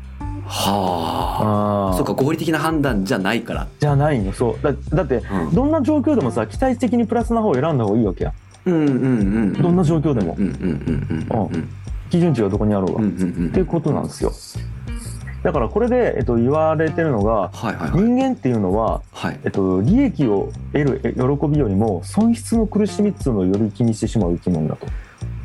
はあ。そうか合理的な判断じゃないから。じゃないんよそう。だだってうん。どんな状況でもさ期待値的にプラスな方を選んだ方がいいわけやうんうんうんどんな状況でも。うんうんうんうんうん基準値がどこにあろうが、っうんうんうん。ていうことなんですよ。だからこれで、えっと、言われてるのがはいはいはい。人間っていうのは、はい。えっと、利益を得るえ喜びよりも損失の苦しみっていうのをより気にしてしまう生き物だと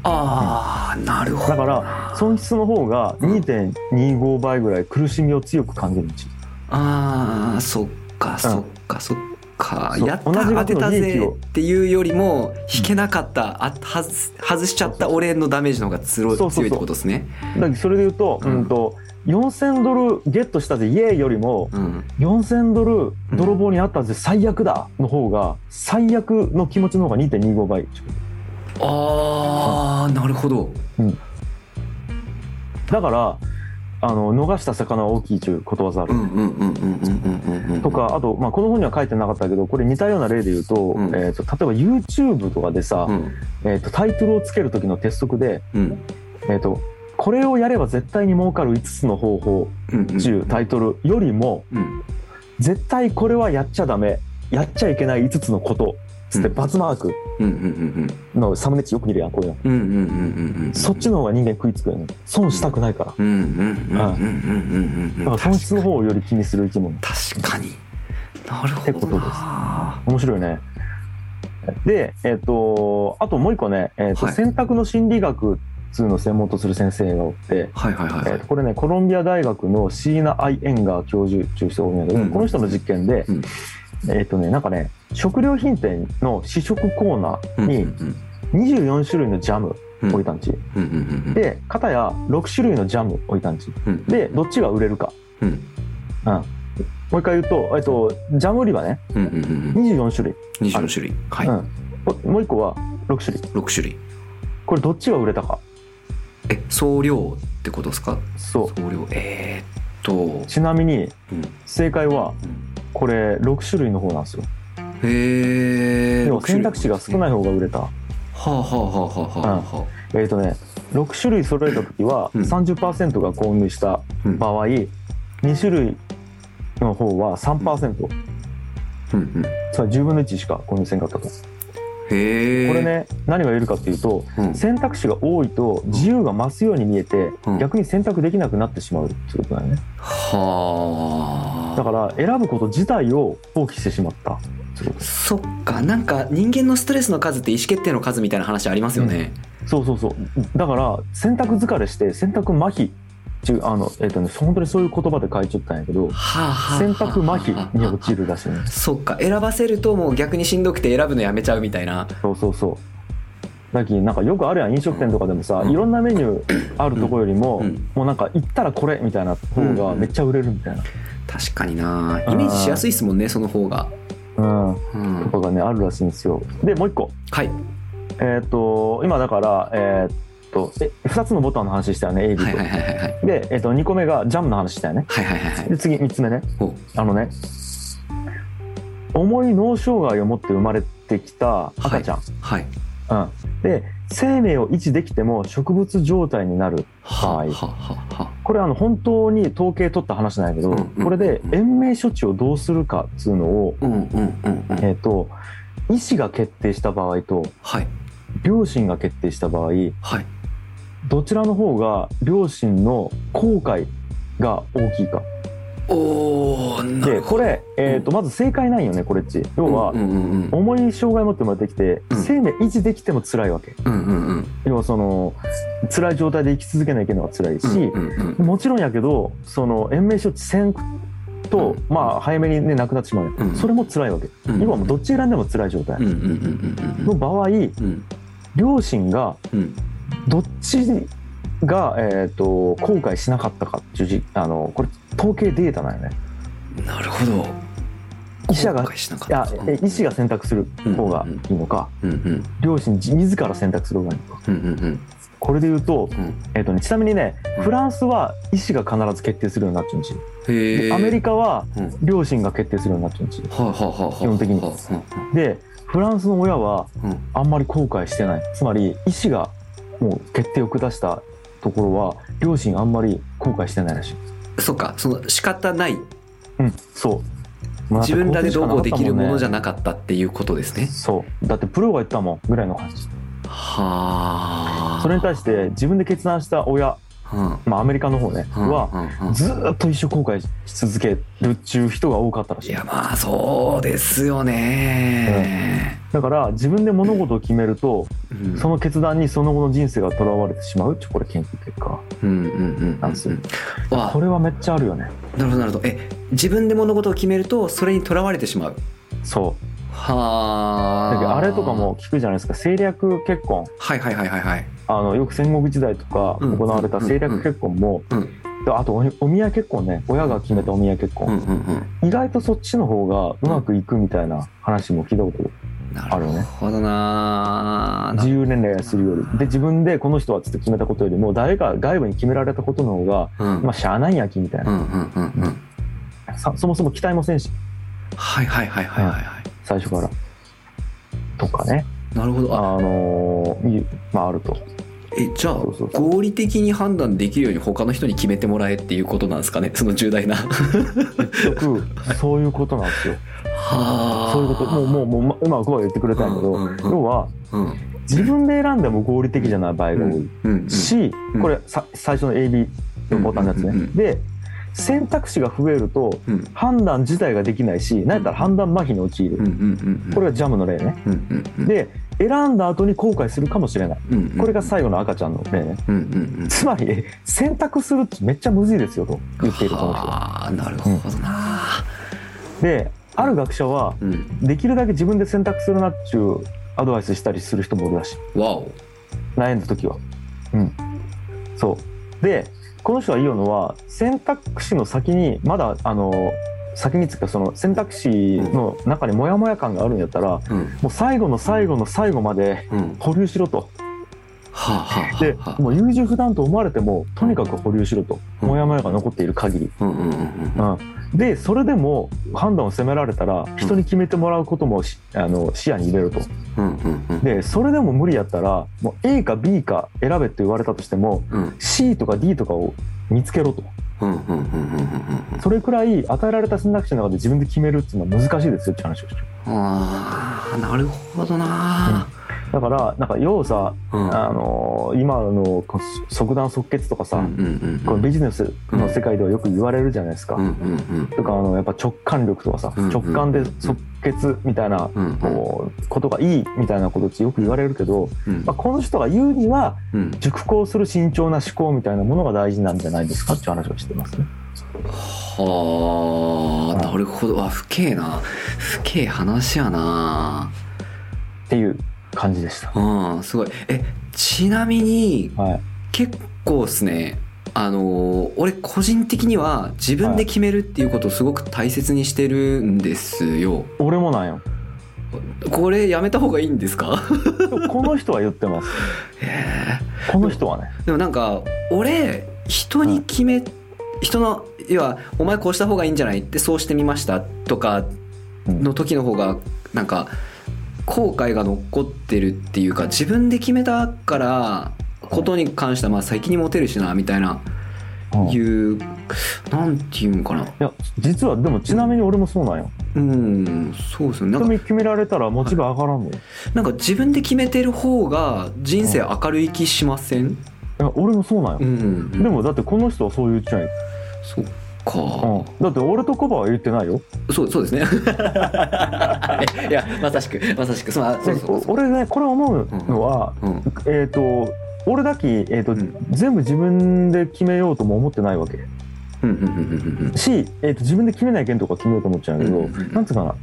ああなるほど。だから損失の方が2.25倍ぐらい苦しみを強く感じるんですああそっかそっかそっか。そうやった当てたぜっていうよりも引けなかったあはず外しちゃった俺のダメージの方が強いってことですね。だからそれで言うと,、ううんん、と4000ドルゲットしたぜイエーイよりもうん。4000ドル泥棒にあったぜ最悪だの方が最悪の気持ちの方が2.25倍ああ、なるほど、うん、だからあの逃した魚は大きいということわざある。とかあと、まあ、この本には書いてなかったけどこれ似たような例で言うと,うん、えーと、例えば YouTube とかでさ、うん、えーと、タイトルをつける時の鉄則で、うん、えーと、これをやれば絶対に儲かる5つの方法中、うん、タイトルよりも、絶対これはやっちゃダメやっちゃいけない5つのことつってうん。バツマーク。のサムネッチよく見るやんこういうの、そっちの方が人間食いつくよね。損したくないから。だから損失の方をより気にする生き物。確かに。なるほどってことです。な面白いね。でえっ、とあともう一個ね、えーとはい。選択の心理学っつうのを専門とする先生がおって、はいはいはい。これねコロンビア大学のシーナ・アイ・エンガー教授中人がおるんやけど、うん。この人の実験で、うん。えっ、とねなんかね食料品店の試食コーナーにうん24種類のジャムうん。置いたんち、で片や6種類のジャム置いたんち。うん。でどっちが売れるか、うん。うん、もう一回言うと、えっと、ジャム売り場ね。うんうんうん24種類、24種類。はい。うん、ももう一個は6種類。6種類。これどっちが売れたか。え総量ってことですか？そ総量えー、っと。うちなみにうん。正解はうん。これ6種類の方なんですよへえ要は選択肢が少ない方が売れた。はあはあはあはあはあはえっ、とね6種類揃えた時はうん。30%が購入したあうん。場合2種類の方は3%うんうんつまり10分の1しか購入せんかったと。へえこれね何が言えるかっていうとうん。選択肢が多いと自由が増すように見えてうん。逆に選択できなくなってしまうってことだよね。はあ。だから選ぶこと自体を放棄してしまったそっかなんか人間のストレスの数って意思決定の数みたいな話ありますよね、そうそうそう。だから選択疲れして選択麻痺あのえっ、とね本当にそういう言葉で書いちゃったんやけどはあはあ選択麻痺に陥るらしいねそっか。選ばせるともう逆にしんどくて選ぶのやめちゃうみたいな。そうそうそう。だきなんかよくあるやん飲食店とかでもさ、うん。いろんなメニューあるとこよりも、うん。もうなんか行ったらこれみたいな方がめっちゃ売れるみたいな、確かにな。イメージしやすいですもんねその方がうん、うんとかがねあるらしいんですよ。でもう一個。はい。えっ、と今だからえっ、とえ2つのボタンの話したよね AB と、はいはいはいで、えっと2個目がジャムの話したよね。はいはいはいはい。で次3つ目ね。おあのね重い脳障害を持って生まれてきた赤ちゃん、はいうん、で生命を維持できても植物状態になるはいははははこれあの本当に統計取った話なんやけど、これで延命処置をどうするかっつうのを、うんうんうんうん。えっと医師が決定した場合とはい。両親が決定した場合はい。どちらの方が両親の後悔が大きいかおでこれ、えー、とまず正解ないよねこれっち。要は、うんうんうん重い障害を持って生まれてきて、うん。生命維持できても辛いわけ。うんうんうん要はその辛い状態で生き続けなきゃいけないのが辛いし、うんうんもちろんやけどその延命処置せんと、うん。まあ早めにね亡くなってしまう、ねうん。それも辛いわけ、うん。要はもうどっち選んでも辛い状態。うんうんうんうん。の場合うん。両親がうん。どっちが、えー、と後悔しなかったかっていうじあのこれ統計データなんよね。なるほど。医者が医師が選択する方がいいのか、うんうん。両親自自ら選択する方がいいのか。うんうんうん。これで言うと,、うん。えーとね、ちなみにねうん。フランスは医師が必ず決定するようになっちゃうんですよへえでアメリカは両親が決定するようになっちゃうんですよあはあはあはあ。基本的に。はでフランスの親はあうん。あんまり後悔してない。つまり医師がもう決定を下したところは両親あんまり後悔してないらしいそっかその仕方ない。うんそう。自分らでどうこうできるものじゃななかったっていうことですね。そう。だってプロが言ったもんぐらいの感じはあ。それに対して自分で決断した親、うんまあ、アメリカの方ねうんはうんうん。ずーっと一生後悔し続けるっちゅう人が多かったらしい。いやまあそうですよね、だから自分で物事を決めるとうん、その決断にその後の人生がとらわれてしまうってこれ研究結果うんうんうん。なんですよ。わこれはめっちゃあるよね。なるほどなるほど。え自分で物事を決めるとそれにとらわれてしまう？そう。はあ。あれとかも聞くじゃないですか。政略結婚。はいはいはいはいはいあのよく戦国時代とかうん。行われた政略結婚も、あとおお見合い結婚ね。親が決めたお見合い結婚、意外とそっちの方がうまくいくみたいな話も聞いたことなるあるよね。ほどな。自由年齢するより。で自分でこの人はつって決めたことよりも誰か外部に決められたことの方がうん。まあしゃあないんやきみたいな、そもそも期待もせんし。はいはいはいはいはいはい。最初から。とかねなるほど。ああのまああると。えじゃあ合理的に判断できるように他の人に決めてもらえっていうことなんですかね？その重大な。結局そういうことなんですよ。はあ。そういうこと。もうもうもうまうまくは言ってくれたんやけど、うんうんうん。要はうん。自分で選んでも合理的じゃない場合が多い、うん。し、うん。これさ最初の AB のボタンのやつね、うんうんうんで選択肢が増えるとうん。判断自体ができないし何やったら判断麻痺に陥る、うんうんうんうん。これがジャムの例ね。うんうんうん。で選んだ後に後悔するかもしれない。うんうんこれが最後の赤ちゃんの例ね。うんうんうん。つまり選択するってめっちゃむずいですよと言っているこの人ああなるほどな。である学者はうん。できるだけ自分で選択するなっちゅうアドバイスしたりする人もおるらしい。わお。悩んだ時は。うん。そう。でこの人が言うのは選択肢の先にまだあの先につうかその選択肢の中にモヤモヤ感があるんやったらうん。もう最後の最後の最後までうん。保留しろと。はあはあはでもう優柔不断と思われてもとにかく保留しろと、うん。モヤモヤが残っている限り、でそれでも判断を責められたら人に決めてもらうこともしあの視野に入れろと。うんうんうん。でそれでも無理やったらもう A か B か選べって言われたとしてもうん。C とか D とかを見つけろとうんうんうんうんうんうんそれくらい与えられた選択肢の中で自分で決めるっていうのは難しいですよって話をしてる。ああなるほどなだからなんか要はさ、うん。あの今の即断即決とかさ、うんうんこのビジネスの世界ではよく言われるじゃないですか、うんうんうん。とかあのやっぱ直感力とかさ、うん直感で即決みたいな、うんこうことがいいみたいなことってよく言われるけど、うん。まあ、この人が言うにはうん。熟考する慎重な思考みたいなものが大事なんじゃないですかっていう話をしてますね。はあなるほど。あ不敬な。不敬話やな。っていう感じでした。うんすごいえちなみにはい、結構っすねあのー俺個人的には自分で決めるっていうことをすごく大切にしてるんですよ俺もなんよ。これやめた方がいいんですか？この人は言ってます。この人はね。でもなんか俺人に決め、人の要は「お前こうした方がいいんじゃない?」ってそうしてみました？とかの時の方がなんか後悔が残ってるっていうか自分で決めたからことに関してはまあ責任持てるしなみたいなうんいいうなんていうんかなや実はでもちなみに俺もそうなんよ。うんそうですねなんか決められたらモチベ上がらんのよ。なんか自分で決めてる方が人生明るい気しません？いや俺もそうなんよう。んでもだってこの人はそう言っちゃうよ。そっうん。か、だって俺とコバは言ってないよ。そうそうですね。いやまさしくまさしく。そそうでそう。俺ねこれ思うのは、うん。えっ、と俺だけ、えーとうん。全部自分で決めようとも思ってないわけ。うんうんうんうんし、えー、と自分で決めない件とか決めようと思っちゃうんだけど、うんうんうん。なんつうかな。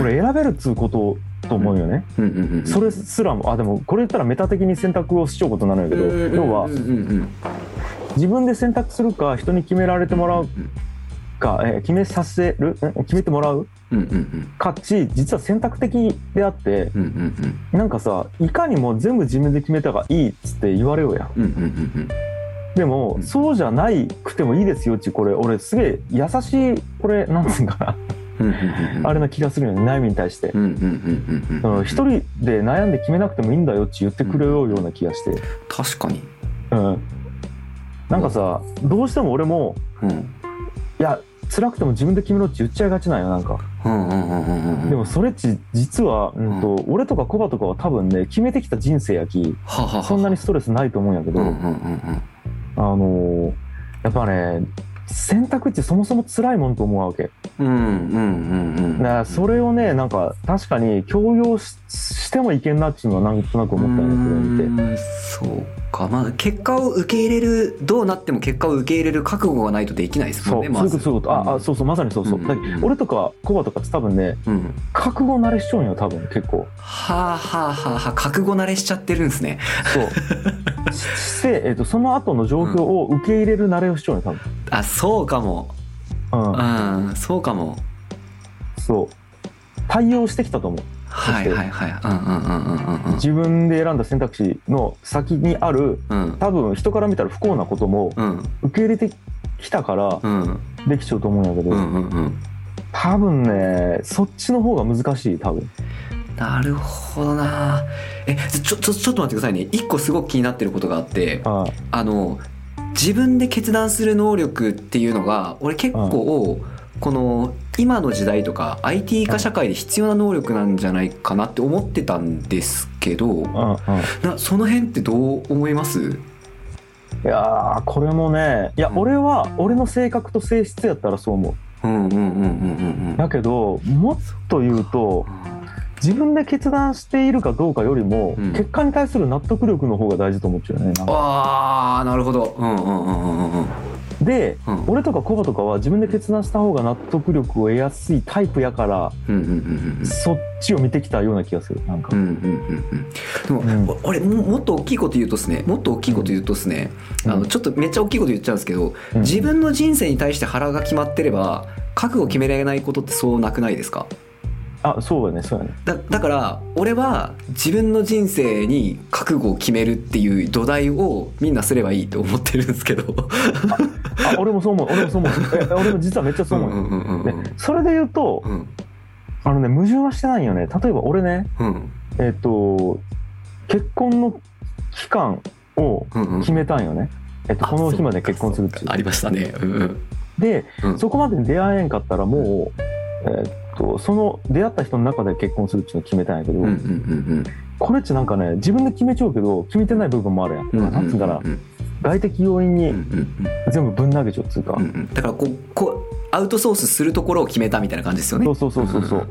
俺選べるっつうことと思うよね、うんうんうんうん。それすらもあでもこれ言ったらメタ的に選択をしちゃうことになるんやけど、要はうんうんうん自分で選択するか人に決められてもらううんか、えー決めさせる？ん決めてもらう？かっち実は選択的であってうんうんうんなんかさいかにも全部自分で決めた方がいいっつって言われようやん。うんうんうんでも、うん。そうじゃないくてもいいですよっちこれ俺すげえ優しいこれなんつうんかな、あれな気がするよね悩みに対して、一人で悩んで決めなくてもいいんだよって言ってくれようような気がして、確かに。うん、なんかさどうしても俺もうん。いや辛くても自分で決めろって言っちゃいがちなんよなんか。でもそれっち実は、うんと俺とかコバとかは多分ね決めてきた人生やきはははそんなにストレスないと思うんやけど、うんうんうんうんあのーやっぱね選択ってそもそも辛いもんと思うわけ。うんうんうんうんだからそれをねなんか確かに強要ししてもいけんなっていうのはなんとなく思ったよねこれを見て。そうか。まあ結果を受け入れるどうなっても結果を受け入れる覚悟がないとできないですもんねそうそういうことあ、あそうそうまさにそうそう、俺とかコバとかって多分ねうん。覚悟慣れしちゃうんよ多分結構。はあはあはあはあ。覚悟慣れしちゃってるんですね。そう。し して、えっとその後の状況を受け入れる慣れをしちゃうよ多あそうかも。分うん。うんそうかも。そう。対応してきたと思うはいはいはい。うんうんうんうんうん。自分で選んだ選択肢の先にあるうん。多分人から見たら不幸なこともうん。受け入れてきたからうん。できちゃうと思うんやけど、うんうんうん。多分ねそっちの方が難しい多分。なるほどな。えちょちょちょっと待ってくださいね。一個すごく気になってることがあってああ。の自分で決断する能力っていうのが俺結構この今の時代とか IT 化社会で必要な能力なんじゃないかなって思ってたんですけどその辺ってどう思います？いやーこれもねいや、うん。俺は俺の性格と性質やったらそう思う。うんうんうんうんうんうんだけどもっと言うと自分で決断しているかどうかよりも、うん。結果に対する納得力の方が大事と思っちゃうよねあーなるほど。うんうんうんうんうんでうん。俺とかコバとかは自分で決断した方が納得力を得やすいタイプやからそっちを見てきたような気がするなんか、うんうんうんうんでも、うん。お俺ももっと大きいこと言うとですね。もっと大きいこと言うとですね、うん。あのちょっとめっちゃ大きいこと言っちゃうんですけど、うん。自分の人生に対して腹が決まってれば覚悟決められないことってそうなくないですか？あそうやねそうやね。だだから俺は自分の人生に覚悟を決めるっていう土台をみんなすればいいと思ってるんですけどあ俺もそう思う俺もそう思う。え俺も実はめっちゃそう思う、うんうんうんうんでそれで言うとうん。あのね矛盾はしてないよね。例えば俺ねうん。えっ、と結婚の期間をうんうん決めたんよね、えっと、この日まで結婚するっていうありましたね。うんうん。で、うん。そこまでに出会えんかったらもう、えっとその出会った人の中で結婚するっていうのを決めたんやけど、うんうんうんこれってなんかね自分で決めちゃうけど決めてない部分もあるやん、うんうんなんつうんかな。うん外的要因うんうにん。全部ぶん投げちゃうっつうか、うんうん。だからこうこうアウトソースするところを決めたみたいな感じですよね。そうそうそうそう。そう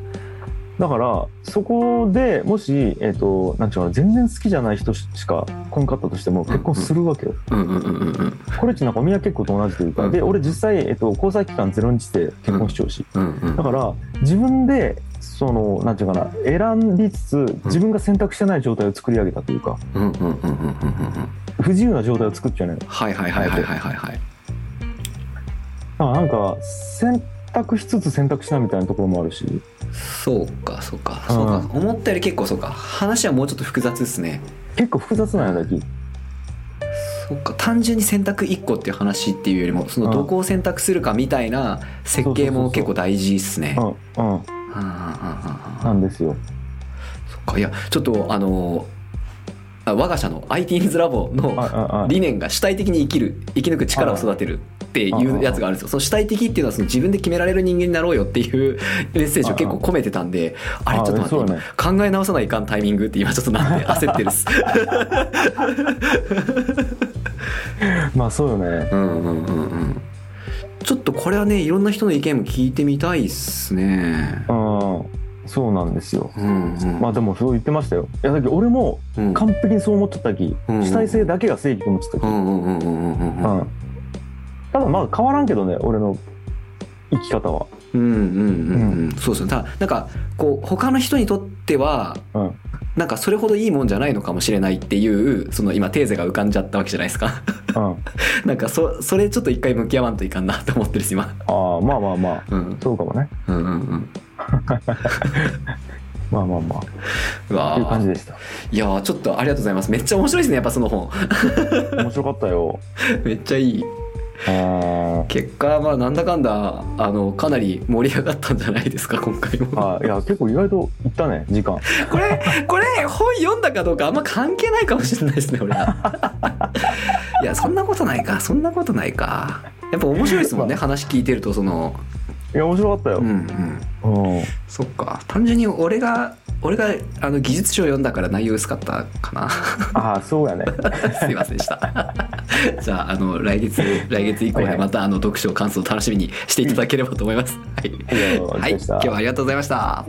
だからそこでもし、えっとなんちゅうの全然好きじゃない人しか来んかったとしても結婚するわけよ、うんうんうんうんうん。これってなんか宮結婚と同じというか、うんで俺実際、えっと、交際期間0日で結婚しちゃうし、うんうん。だから自分でそのなんていうかな選びつつ自分が選択してない状態を作り上げたというか不自由な状態を作っちゃうねはいはいはいはいはいはいはい。だからなんか選択しつつ選択しないみたいなところもあるし。そうかそうか。そうか。思ったより結構そうか。話はもうちょっと複雑ですね。結構複雑なんやだきそうか。単純に選択1個っていう話っていうよりもそのどこを選択するかみたいな設計も結構大事っすね。うんうん。うんうんうんうんうん。なんですよ。そっか。いやちょっとあのあ我が社の IT's ラボの理念が主体的に生きる生き抜く力を育てるっていうやつがあるんですよ。その主体的っていうのはその自分で決められる人間になろうよっていう メッセージを結構込めてたんであれちょっと待って考え直さないかんタイミングって今ちょっとなって焦ってるっす。まあそうよね。うんうんうんうんちょっとこれはねいろんな人の意見も聞いてみたいっすね。うんそうなんですよ。うんうん。まあでもそう言ってましたよ。いやだけど俺もうん。完璧にそう思っちゃったき、うん。主体性だけが正義と思っちゃったき、んただまあ変わらんけどね俺の生き方は。うんうんうんうん。そうですね。ただなんかこう他の人にとってはうん。なんかそれほどいいもんじゃないのかもしれないっていうその今テーゼが浮かんじゃったわけじゃないですか。うん。なんかそそれちょっと一回向き合わんといかんなと思ってるし今。ああまあまあまあ。うん。そうかもね。うんうんうん まあまあまあ。うわっていう感じーでした。いやーちょっとありがとうございます。めっちゃ面白いですねやっぱその本。面白かったよ。めっちゃいい。うん結果まあなんだかんだあのかなり盛り上がったんじゃないですか今回も。あいや結構意外といったね時間。これこれ本読んだかどうかあんま関係ないかもしれないですね俺は。いやそんなことないかそんなことないか。やっぱ面白いですもんね話聞いてるとそのいや面白かったよ。うんうん。うん。そっか。単純に俺が俺があの技術書を読んだから内容薄かったかな。ああそうやね。すいませんでした。じゃああの来月来月以降でまたあの読書感想を楽しみにしていただければと思います。はい、はい、今日はありがとうございました